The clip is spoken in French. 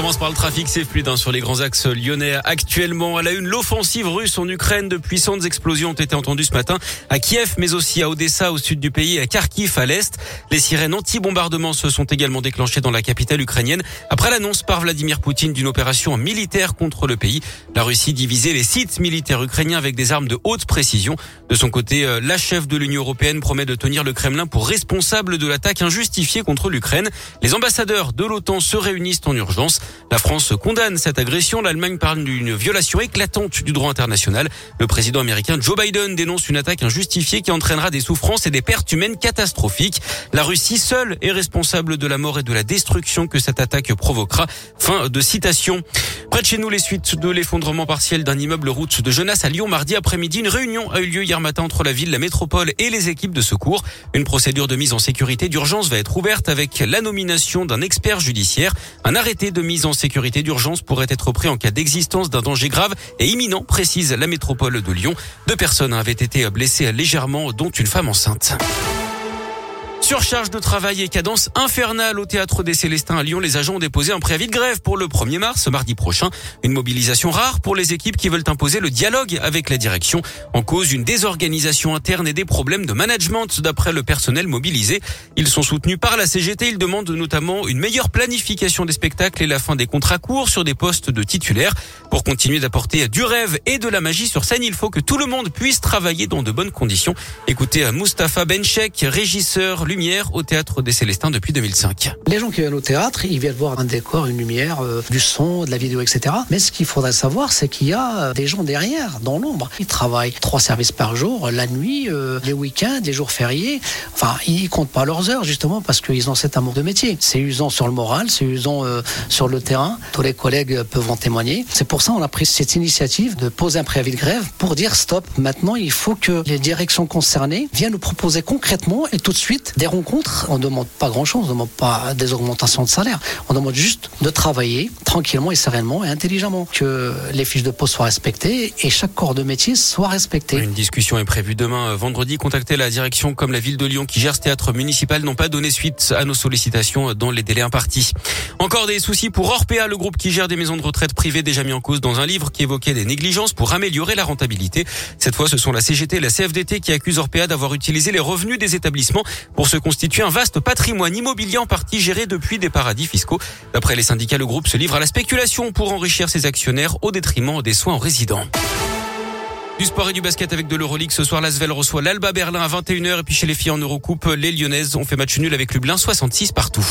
Commence par le trafic, c'est fluide hein, sur les grands axes lyonnais. Actuellement, à la une, l'offensive russe en Ukraine. De puissantes explosions ont été entendues ce matin à Kiev, mais aussi à Odessa, au sud du pays, et à Kharkiv, à l'est. Les sirènes anti-bombardement se sont également déclenchées dans la capitale ukrainienne après l'annonce par Vladimir Poutine d'une opération militaire contre le pays. La Russie divisait les sites militaires ukrainiens avec des armes de haute précision. De son côté, euh, la chef de l'Union européenne promet de tenir le Kremlin pour responsable de l'attaque injustifiée contre l'Ukraine. Les ambassadeurs de l'OTAN se réunissent en urgence. La France condamne cette agression. L'Allemagne parle d'une violation éclatante du droit international. Le président américain Joe Biden dénonce une attaque injustifiée qui entraînera des souffrances et des pertes humaines catastrophiques. La Russie seule est responsable de la mort et de la destruction que cette attaque provoquera. Fin de citation. Près de chez nous, les suites de l'effondrement partiel d'un immeuble route de Genasse à Lyon mardi après-midi. Une réunion a eu lieu hier matin entre la ville, la métropole et les équipes de secours. Une procédure de mise en sécurité d'urgence va être ouverte avec la nomination d'un expert judiciaire. Un arrêté de mise en sécurité d'urgence pourrait être pris en cas d'existence d'un danger grave et imminent, précise la métropole de Lyon. Deux personnes avaient été blessées légèrement, dont une femme enceinte. Surcharge de travail et cadence infernale au théâtre des Célestins à Lyon. Les agents ont déposé un préavis de grève pour le 1er mars, mardi prochain. Une mobilisation rare pour les équipes qui veulent imposer le dialogue avec la direction. En cause, une désorganisation interne et des problèmes de management d'après le personnel mobilisé. Ils sont soutenus par la CGT. Ils demandent notamment une meilleure planification des spectacles et la fin des contrats courts sur des postes de titulaires. Pour continuer d'apporter du rêve et de la magie sur scène, il faut que tout le monde puisse travailler dans de bonnes conditions. Écoutez Mustapha Benchek, régisseur, lui au théâtre des Célestins depuis 2005. Les gens qui viennent au théâtre, ils viennent voir un décor, une lumière, euh, du son, de la vidéo, etc. Mais ce qu'il faudrait savoir, c'est qu'il y a euh, des gens derrière, dans l'ombre. Ils travaillent trois services par jour, la nuit, euh, les week-ends, les jours fériés. Enfin, ils comptent pas leurs heures justement parce qu'ils ont cet amour de métier. C'est usant sur le moral, c'est usant sur le terrain. Tous les collègues peuvent en témoigner. C'est pour ça qu'on a pris cette initiative de poser un préavis de grève pour dire stop. Maintenant, il faut que les directions concernées viennent nous proposer concrètement et tout de suite des rencontres, on ne demande pas grand-chose, on ne demande pas des augmentations de salaire. On demande juste de travailler tranquillement et sereinement et intelligemment, que les fiches de poste soient respectées et chaque corps de métier soit respecté. Une discussion est prévue demain euh, vendredi. Contactez la direction comme la ville de Lyon qui gère ce théâtre municipal n'ont pas donné suite à nos sollicitations dans les délais impartis. Encore des soucis pour Orpea, le groupe qui gère des maisons de retraite privées déjà mis en cause dans un livre qui évoquait des négligences pour améliorer la rentabilité. Cette fois, ce sont la CGT et la CFDT qui accusent Orpea d'avoir utilisé les revenus des établissements pour se constitue un vaste patrimoine immobilier en partie géré depuis des paradis fiscaux. D'après les syndicats, le groupe se livre à la spéculation pour enrichir ses actionnaires au détriment des soins aux résidents. Du sport et du basket avec de l'Euroleague. Ce soir, l'Asvel reçoit l'Alba Berlin à 21h. Et puis chez les filles en Eurocoupe, les Lyonnaises ont fait match nul avec Lublin 66 partout.